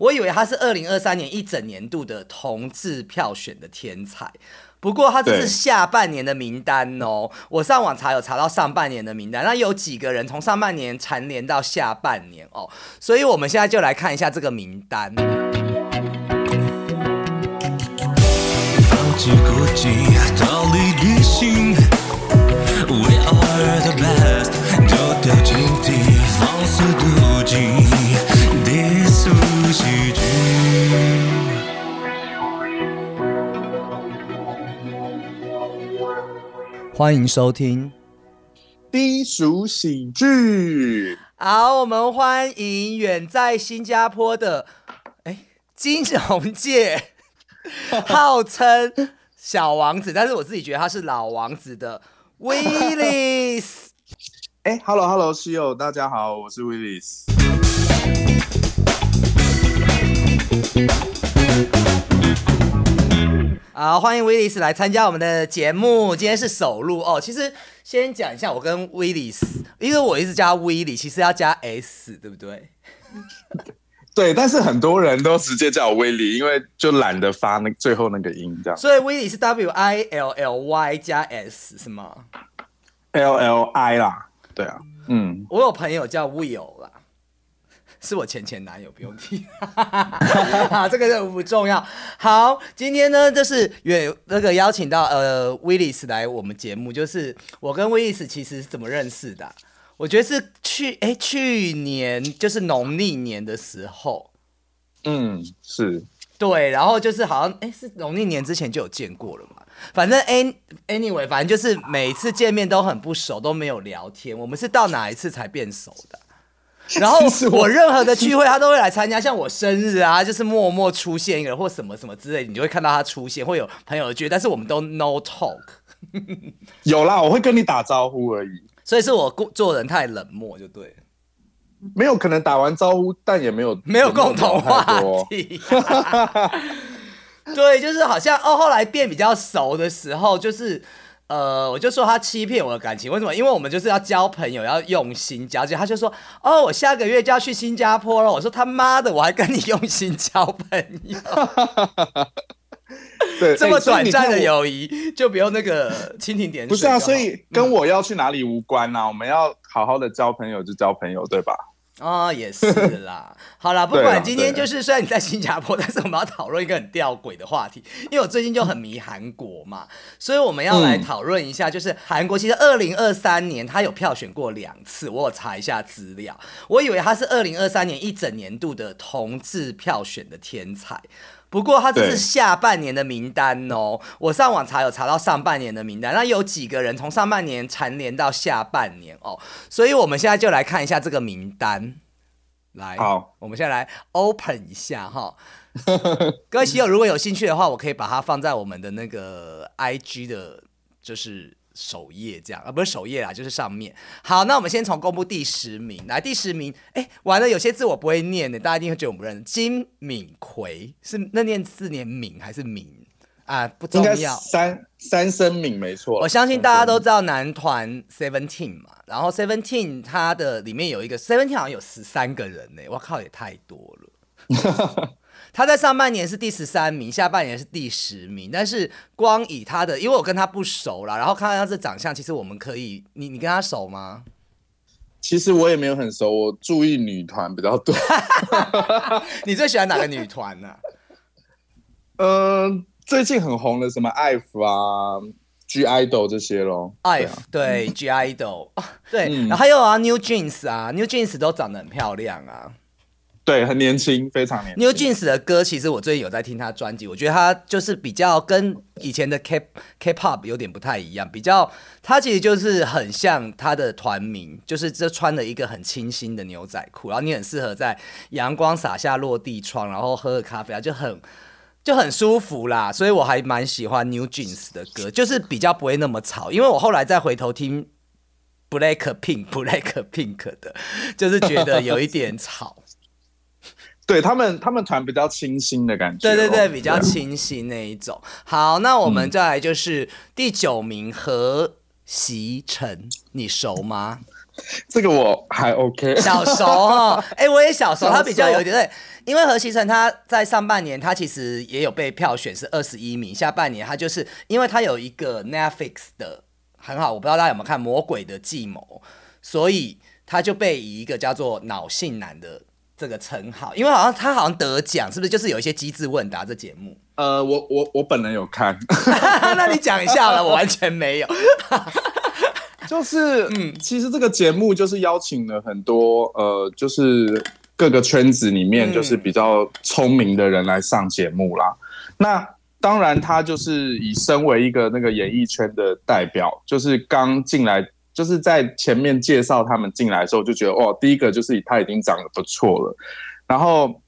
我以为他是二零二三年一整年度的同志票选的天才。不过他这是下半年的名单哦，我上网查有查到上半年的名单，那有几个人从上半年蝉联到下半年哦，所以我们现在就来看一下这个名单。欢迎收听低俗喜剧。好，我们欢迎远在新加坡的哎金融界 号称小王子，但是我自己觉得他是老王子的 Willis。哎，Hello Hello，室友，大家好，我是 Willis。好，欢迎威利斯来参加我们的节目。今天是首录哦。其实先讲一下，我跟威利斯，因为我一直加威利，其实要加 S，对不对？对，但是很多人都直接叫我威利，因为就懒得发那最后那个音，这样。所以威利是 W I L L Y 加 S 是吗？L L I 啦，对啊，嗯，我有朋友叫 Will 啦。是我前前男友，不用提，这个任务不重要。好，今天呢，就是也那个邀请到呃威利斯来我们节目，就是我跟威利斯其实是怎么认识的？我觉得是去哎去年就是农历年的时候，嗯，是对，然后就是好像哎是农历年之前就有见过了嘛，反正 any anyway，反正就是每次见面都很不熟，都没有聊天。我们是到哪一次才变熟的？然后我任何的聚会他都会来参加，像我生日啊，就是默默出现一个或什么什么之类，你就会看到他出现，会有朋友聚，但是我们都 no talk。有啦，我会跟你打招呼而已。所以是我做人太冷漠就对。没有可能打完招呼，但也没有没有共同话题。对，就是好像哦，后来变比较熟的时候，就是。呃，我就说他欺骗我的感情，为什么？因为我们就是要交朋友，要用心交。结果他就说：“哦，我下个月就要去新加坡了。”我说：“他妈的，我还跟你用心交朋友。”对，这么短暂的友谊就不用那个蜻蜓点水。不是啊，所以跟我要去哪里无关呐。我们要好好的交朋友就交朋友，对吧？哦，也是啦。好啦，不管今天就是虽然你在新加坡，但是我们要讨论一个很吊诡的话题，因为我最近就很迷韩国嘛，所以我们要来讨论一下，就是韩国其实二零二三年他有票选过两次，我有查一下资料，我以为他是二零二三年一整年度的同志票选的天才。不过他这是下半年的名单哦，我上网查有查到上半年的名单，那有几个人从上半年蝉联到下半年哦，所以我们现在就来看一下这个名单。来，好，我们现在来 open 一下哈。各位喜友如果有兴趣的话，我可以把它放在我们的那个 IG 的，就是。首页这样啊，不是首页啦，就是上面。好，那我们先从公布第十名来。第十名，哎，完了，有些字我不会念的，大家一定会觉得我不认识。金敏奎是那念字念敏还是敏啊？不重要。三三声敏没错。我相信大家都知道男团 Seventeen 嘛，然后 Seventeen 它的里面有一个 Seventeen 好像有十三个人呢，我靠，也太多了。他在上半年是第十三名，下半年是第十名。但是光以他的，因为我跟他不熟啦，然后看到他这长相，其实我们可以，你你跟他熟吗？其实我也没有很熟，我注意女团比较多。你最喜欢哪个女团呢？嗯，最近很红的什么 IVE 啊、G IDOL 这些咯。IVE 对 G IDOL 对，然后还有啊 New Jeans 啊，New Jeans 都长得很漂亮啊。对，很年轻，非常年轻。New Jeans 的歌，其实我最近有在听他专辑，我觉得他就是比较跟以前的 K K-pop 有点不太一样，比较他其实就是很像他的团名，就是这穿了一个很清新的牛仔裤，然后你很适合在阳光洒下落地窗，然后喝个咖啡啊，就很就很舒服啦。所以我还蛮喜欢 New Jeans 的歌，就是比较不会那么吵。因为我后来再回头听 Black Pink Black Pink 的，就是觉得有一点吵。对他们，他们团比较清新的感觉。对对对，比较清新那一种。好，那我们再来就是第九名何习成，你熟吗？这个我还 OK，小熟哦。哎，我也小熟，他比较有点对，因为何其成他在上半年他其实也有被票选是二十一名，下半年他就是因为他有一个 Netflix 的很好，我不知道大家有没有看《魔鬼的计谋》，所以他就被以一个叫做脑性男的这个称号，因为好像他好像得奖，是不是？就是有一些机智问答这节目。呃，我我我本人有看，那你讲一下了，我完全没有。就是，嗯，其实这个节目就是邀请了很多呃，就是各个圈子里面就是比较聪明的人来上节目啦。那当然，他就是以身为一个那个演艺圈的代表，就是刚进来，就是在前面介绍他们进来的时候，就觉得哦，第一个就是他已经长得不错了，然后。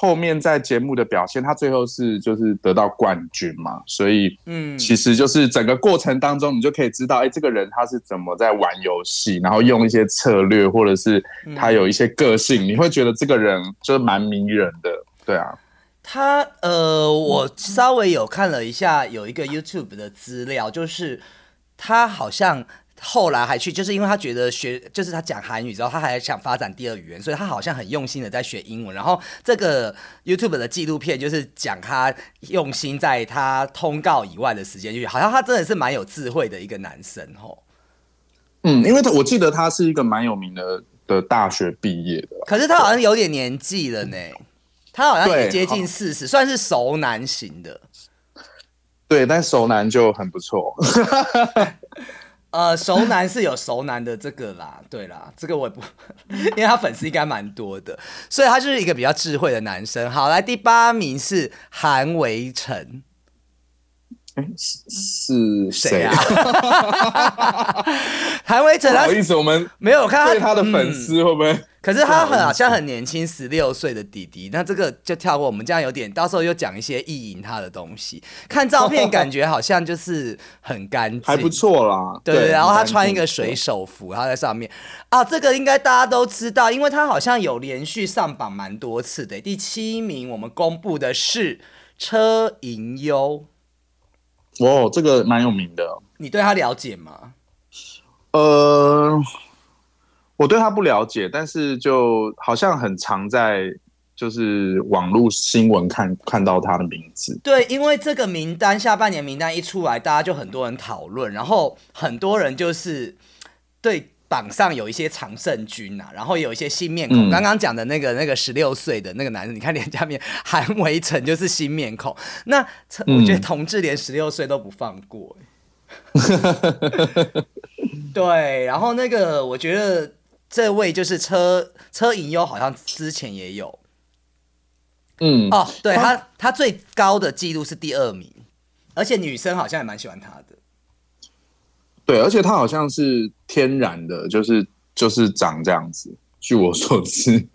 后面在节目的表现，他最后是就是得到冠军嘛，所以嗯，其实就是整个过程当中，你就可以知道，哎，这个人他是怎么在玩游戏，然后用一些策略，或者是他有一些个性，你会觉得这个人就是蛮迷人的，对啊。他呃，我稍微有看了一下，有一个 YouTube 的资料，就是他好像。后来还去，就是因为他觉得学，就是他讲韩语之后，他还想发展第二语言，所以他好像很用心的在学英文。然后这个 YouTube 的纪录片就是讲他用心在他通告以外的时间，就好像他真的是蛮有智慧的一个男生吼。嗯，因为他我记得他是一个蛮有名的的大学毕业的，可是他好像有点年纪了呢，他好像也接近四十，算是熟男型的。对，但熟男就很不错。呃，熟男是有熟男的这个啦，对啦，这个我也不，因为他粉丝应该蛮多的，所以他就是一个比较智慧的男生。好，来第八名是韩维辰。是谁啊？韩维哲，不好意思，我们没有看他他的粉丝会不会？可是他很好像很年轻，十六岁的弟弟。那这个就跳过，我们这样有点，到时候又讲一些意淫他的东西。看照片感觉好像就是很干净，还不错啦。对，然后他穿一个水手服，他在上面啊，这个应该大家都知道，因为他好像有连续上榜蛮多次的。第七名，我们公布的是车银优。哦，这个蛮有名的。你对他了解吗？呃，我对他不了解，但是就好像很常在就是网络新闻看看到他的名字。对，因为这个名单下半年名单一出来，大家就很多人讨论，然后很多人就是对。榜上有一些常胜军呐，然后有一些新面孔。刚刚讲的那个那个十六岁的那个男人，你看脸下面韩维成就是新面孔。那我觉得同志连十六岁都不放过。对，然后那个我觉得这位就是车车银优，好像之前也有。嗯，哦，对他他最高的记录是第二名，而且女生好像也蛮喜欢他的。对，而且他好像是天然的，就是就是长这样子。据我所知，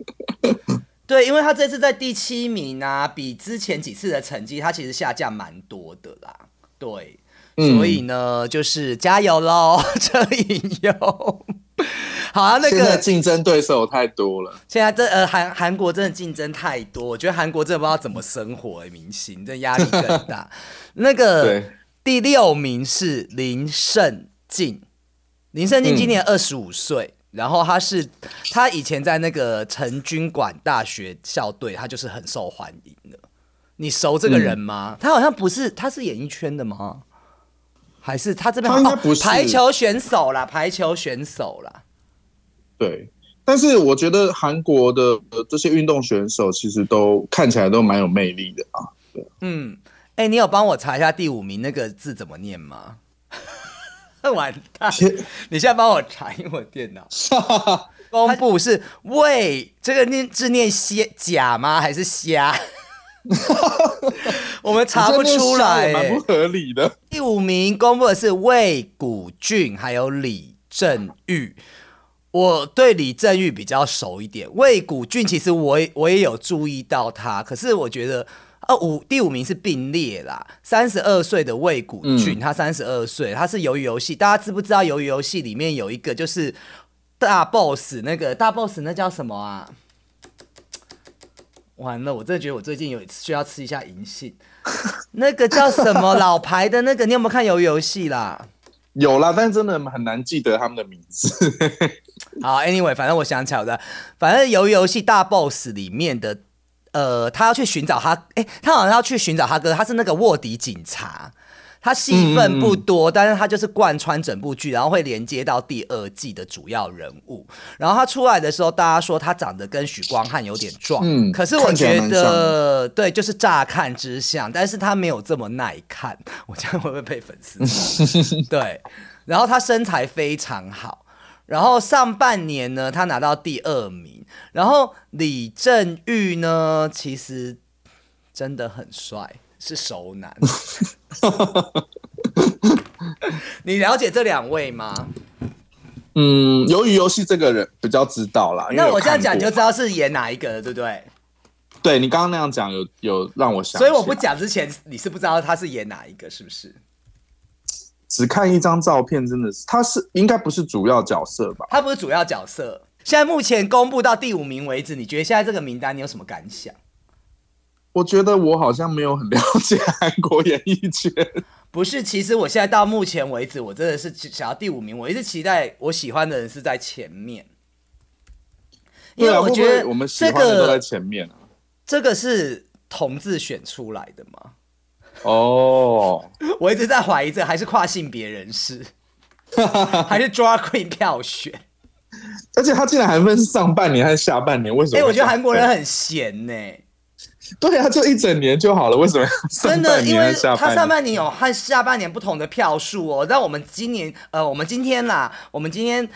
对，因为他这次在第七名啊，比之前几次的成绩，他其实下降蛮多的啦。对，所以呢，就是加油喽，车影优。好啊，那个竞争对手太多了。现在这呃韩韩国真的竞争太多，我觉得韩国真的不知道怎么生活，明星这压力更大。那个第六名是林胜。静，林胜静今年二十五岁，然后他是他以前在那个成军馆大学校队，他就是很受欢迎的。你熟这个人吗？他好像不是，他是演艺圈的吗？还是他这边？他应该不是排球选手啦，排球选手啦。对，但是我觉得韩国的这些运动选手其实都看起来都蛮有魅力的啊。对，嗯，哎，你有帮我查一下第五名那个字怎么念吗？完蛋！你现在帮我查，因为我电脑 公布是魏，这个念字念虾假吗？还是虾？我们查不出来，蛮不合理的。第五名公布的是魏古俊，还有李正玉。我对李正玉比较熟一点，魏古俊其实我我也有注意到他，可是我觉得。呃，五第五名是并列啦，三十二岁的魏谷俊，他三十二岁，他是鱿鱼游戏，大家知不知道鱿鱼游戏里面有一个就是大 boss，那个大 boss 那叫什么啊？完了，我真的觉得我最近有需要吃一下银杏，那个叫什么老牌的那个，你有没有看鱿鱼游戏啦？有啦，但真的很难记得他们的名字。好，anyway，反正我想起来的，反正鱿鱼游戏大 boss 里面的。呃，他要去寻找他，哎，他好像要去寻找他哥，他是那个卧底警察。他戏份不多，但是他就是贯穿整部剧，然后会连接到第二季的主要人物。然后他出来的时候，大家说他长得跟许光汉有点壮，嗯，可是我觉得对，就是乍看之像，但是他没有这么耐看。我这样会不会被粉丝？对，然后他身材非常好，然后上半年呢，他拿到第二名。然后李正玉呢，其实真的很帅。是熟男，你了解这两位吗？嗯，由于游戏这个人比较知道啦。那我这样讲你就知道是演哪一个了，对不对？对你刚刚那样讲，有有让我想。所以我不讲之前，你是不知道他是演哪一个，是不是？只看一张照片，真的是他是应该不是主要角色吧？他不是主要角色。现在目前公布到第五名为止，你觉得现在这个名单你有什么感想？我觉得我好像没有很了解韩国演艺圈。不是，其实我现在到目前为止，我真的是想要第五名。我一直期待我喜欢的人是在前面，因为我觉得我们喜欢的都在前面啊。这个是同志选出来的吗？哦，我一直在怀疑这还是跨性别人士，还是 Drag Queen 票选？而且他竟然还分上半年还是下半年？为什么？哎，我觉得韩国人很闲呢。对啊，就一整年就好了，为什么？真的，因为他上半年有和下半年不同的票数哦。但我们今年，呃，我们今天啦，我们今天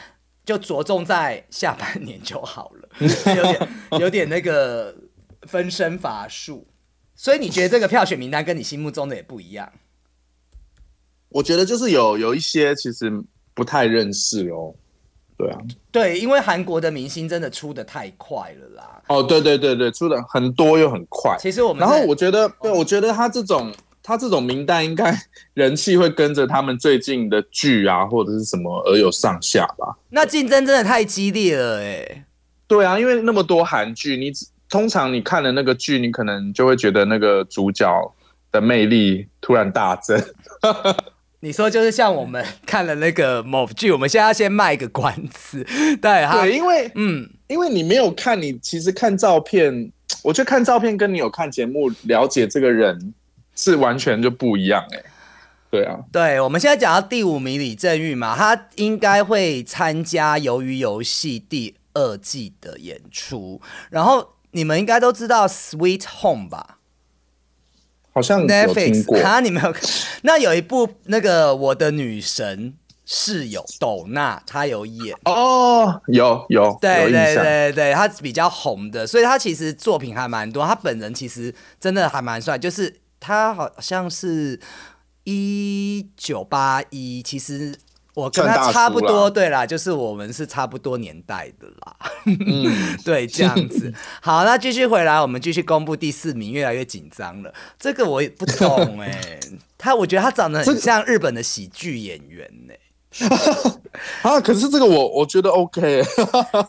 就着重在下半年就好了，有点有点那个分身乏术。所以你觉得这个票选名单跟你心目中的也不一样？我觉得就是有有一些其实不太认识哦。对啊，对，因为韩国的明星真的出的太快了啦。哦，对对对对，出的很多又很快。其实我们，然后我觉得，对，我觉得他这种他这种名单应该人气会跟着他们最近的剧啊或者是什么而有上下吧。那竞争真的太激烈了哎。对啊，因为那么多韩剧，你通常你看了那个剧，你可能就会觉得那个主角的魅力突然大增。你说就是像我们看了那个某剧，我们现在要先卖个关子，对哈，对，因为嗯，因为你没有看，你其实看照片，我觉得看照片跟你有看节目了解这个人是完全就不一样哎，对啊，对，我们现在讲到第五名李正玉嘛，他应该会参加《鱿鱼游戏》第二季的演出，然后你们应该都知道《Sweet Home》吧？好像 Netflix 啊？你没有看？那有一部那个我的女神室友斗娜，她有演哦，有有，对对对对，她比较红的，所以她其实作品还蛮多。她本人其实真的还蛮帅，就是她好像是一九八一，其实。我跟他差不多，对啦，就是我们是差不多年代的啦。嗯，对，这样子。好，那继续回来，我们继续公布第四名，越来越紧张了。这个我也不懂哎，他我觉得他长得很像日本的喜剧演员呢。啊，可是这个我我觉得 OK。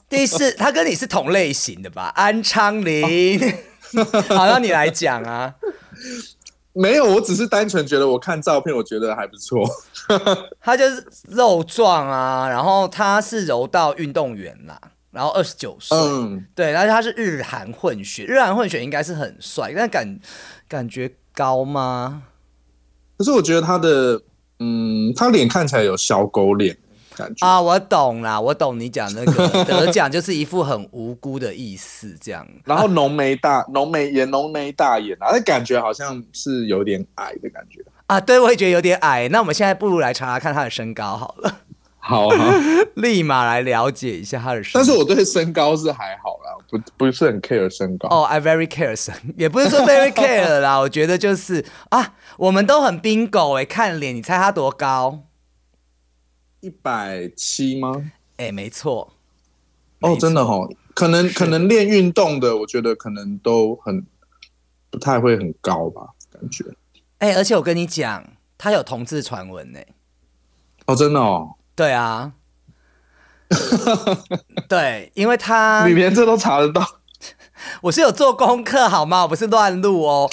第四，他跟你是同类型的吧？安昌林，好，让你来讲啊。没有，我只是单纯觉得我看照片，我觉得还不错。他就是肉壮啊，然后他是柔道运动员啦，然后二十九岁，嗯，对，然后他是日韩混血，日韩混血应该是很帅，但感感觉高吗？可是我觉得他的，嗯，他脸看起来有小狗脸。啊，我懂啦，我懂你讲那个 得奖就是一副很无辜的意思，这样。然后浓眉大浓眉眼浓眉大眼啊，那感觉好像是有点矮的感觉啊。对，我也觉得有点矮。那我们现在不如来查查看他的身高好了。好，立马来了解一下他的身。但是我对身高是还好啦，不不是很 care 身高。哦，I very care 身，也不是说 very care 啦。我觉得就是啊，我们都很 bingo 哎，看脸，你猜他多高？一百七吗？哎，没错。哦，真的哦，可能可能练运动的，我觉得可能都很不太会很高吧，感觉。哎，而且我跟你讲，他有同志传闻呢。哦，真的哦。对啊。对，因为他你连这都查得到，我是有做功课好吗？我不是乱录哦。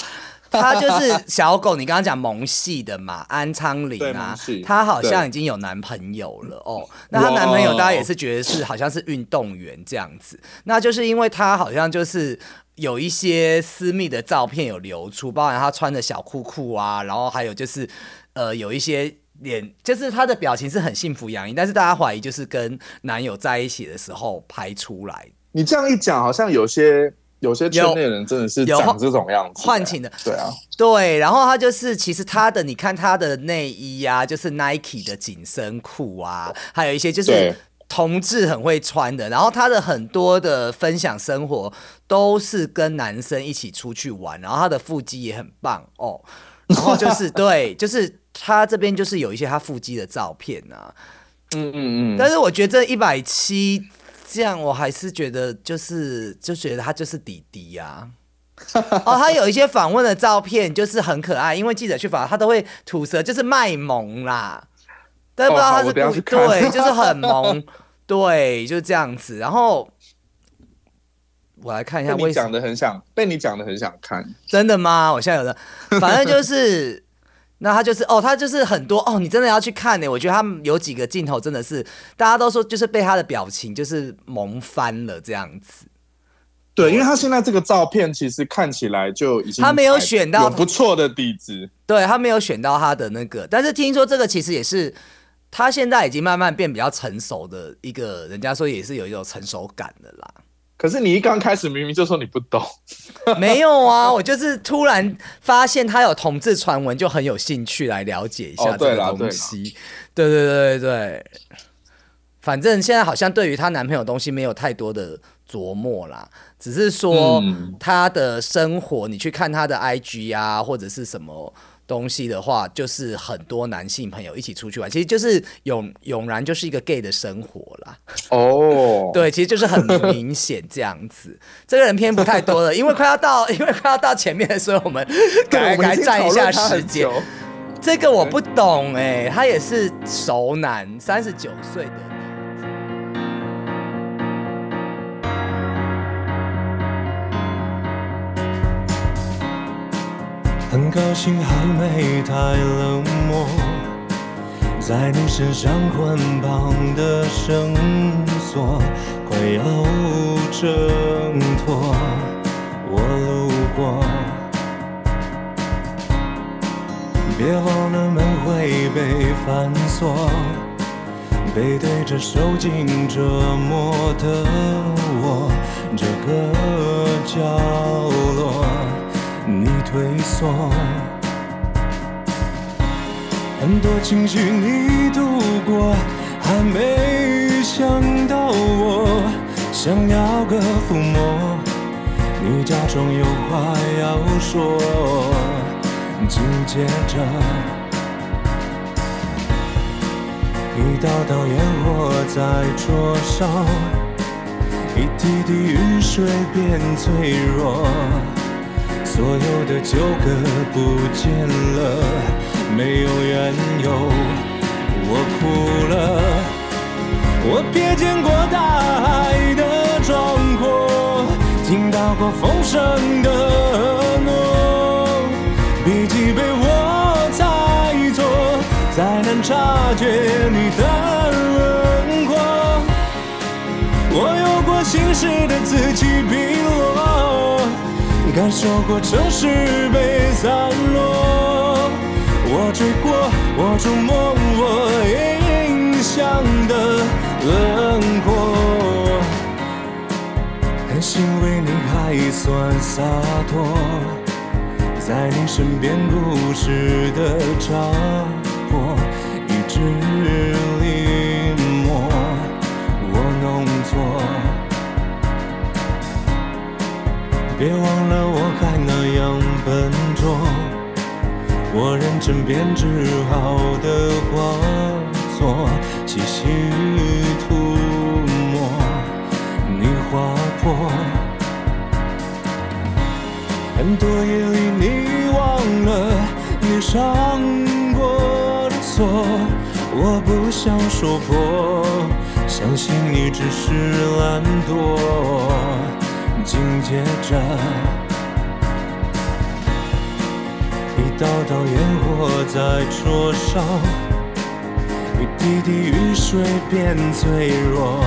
他就是小狗，你刚刚讲萌系的嘛，安昌林啊，她好像已经有男朋友了哦。那她男朋友大家也是觉得是好像是运动员这样子，那就是因为他好像就是有一些私密的照片有流出，包含他穿的小裤裤啊，然后还有就是呃有一些脸，就是他的表情是很幸福洋溢，但是大家怀疑就是跟男友在一起的时候拍出来。你这样一讲，好像有些有些圈内人真的是长这种样子，换情的。对啊，对，然后他就是其实他的，你看他的内衣啊，就是 Nike 的紧身裤啊，还有一些就是。同志很会穿的，然后他的很多的分享生活都是跟男生一起出去玩，然后他的腹肌也很棒哦，然后就是 对，就是他这边就是有一些他腹肌的照片啊，嗯嗯嗯，但是我觉得这一百七这样，我还是觉得就是就觉得他就是弟弟呀，哦，他有一些访问的照片就是很可爱，因为记者去访他都会吐舌，就是卖萌啦。但不知道他是故意，对，就是很萌，对，就是这样子。然后我来看一下，你讲的很想被你讲的很想看，真的吗？我现在有的，反正就是，那他就是哦，他就是很多哦，你真的要去看呢。我觉得他们有几个镜头真的是，大家都说就是被他的表情就是萌翻了这样子。对，因为他现在这个照片其实看起来就已经他没有选到不错的底子，对他没有选到他的那个，但是听说这个其实也是。他现在已经慢慢变比较成熟的一个，人家说也是有一种成熟感的啦。可是你一刚开始明明就说你不懂，没有啊，我就是突然发现他有同志传闻，就很有兴趣来了解一下这个东西。对对对对对，反正现在好像对于她男朋友东西没有太多的琢磨啦，只是说她的生活，你去看她的 IG 啊，或者是什么。东西的话，就是很多男性朋友一起出去玩，其实就是永永然就是一个 gay 的生活啦。哦，对，其实就是很明显这样子。这个人偏不太多了，因为快要到，因为快要到前面的时候，我们改改占一下时间。这个我不懂哎，他也是熟男，三十九岁的。很高兴还没太冷漠，在你身上捆绑的绳索快要挣脱。我路过，别忘了门会被反锁。背对着受尽折磨的很多情绪你度过，还没想到我想要个抚摸。你假装有话要说，紧接着一道道烟火在灼烧，一滴滴雨水变脆弱。所有的纠葛不见了，没有缘由，我哭了。我瞥见过大海的壮阔，听到过风声的诺，笔记被我猜错，再难察觉你的轮廓。我有过心事的此起彼落。感受过城市被散落，我追过，我触摸，我印象的轮廓。很欣慰你还算洒脱，在你身边故事的扎破，一直我认真编织好的画作，细细涂抹，你划破。很多夜里你忘了你上过的错，我不想说破，相信你只是懒惰。紧接着，道道烟火在灼烧，一滴滴雨水变脆弱，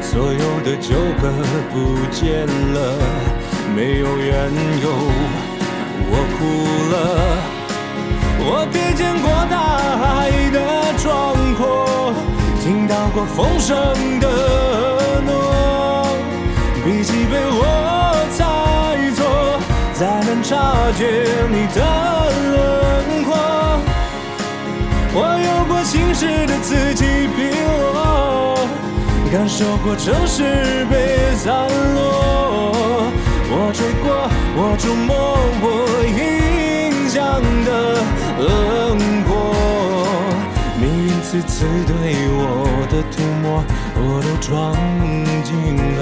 所有的纠葛不见了，没有缘由，我哭了。我瞥见过大海的壮阔，听到过风声的才能察觉你的轮廓。我有过心事的此起彼落，感受过城市被散落。我追过，我触摸，我印象的轮廓。命运次次对我的涂抹，我都装进了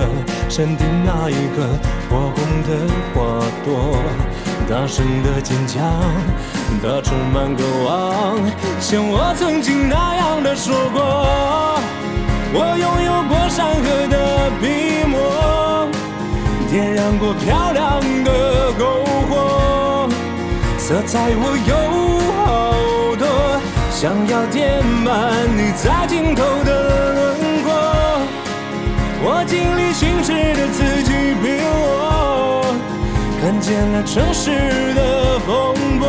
山顶那一颗火红的花朵。大声的坚强，它充满渴望，像我曾经那样的说过。我拥有过山河的笔墨。点燃过漂亮的篝火，色彩我有，想要填满你在尽头的轮廓。我经历心事的此起彼落，看见了城市的风波。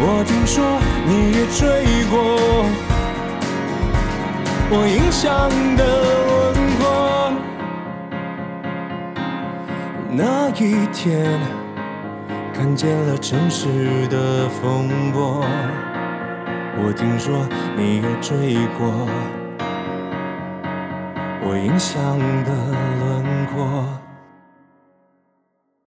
我听说你也追过我印象的轮廓。那一天，看见了城市的风波。我听说你也追过我印象的轮廓。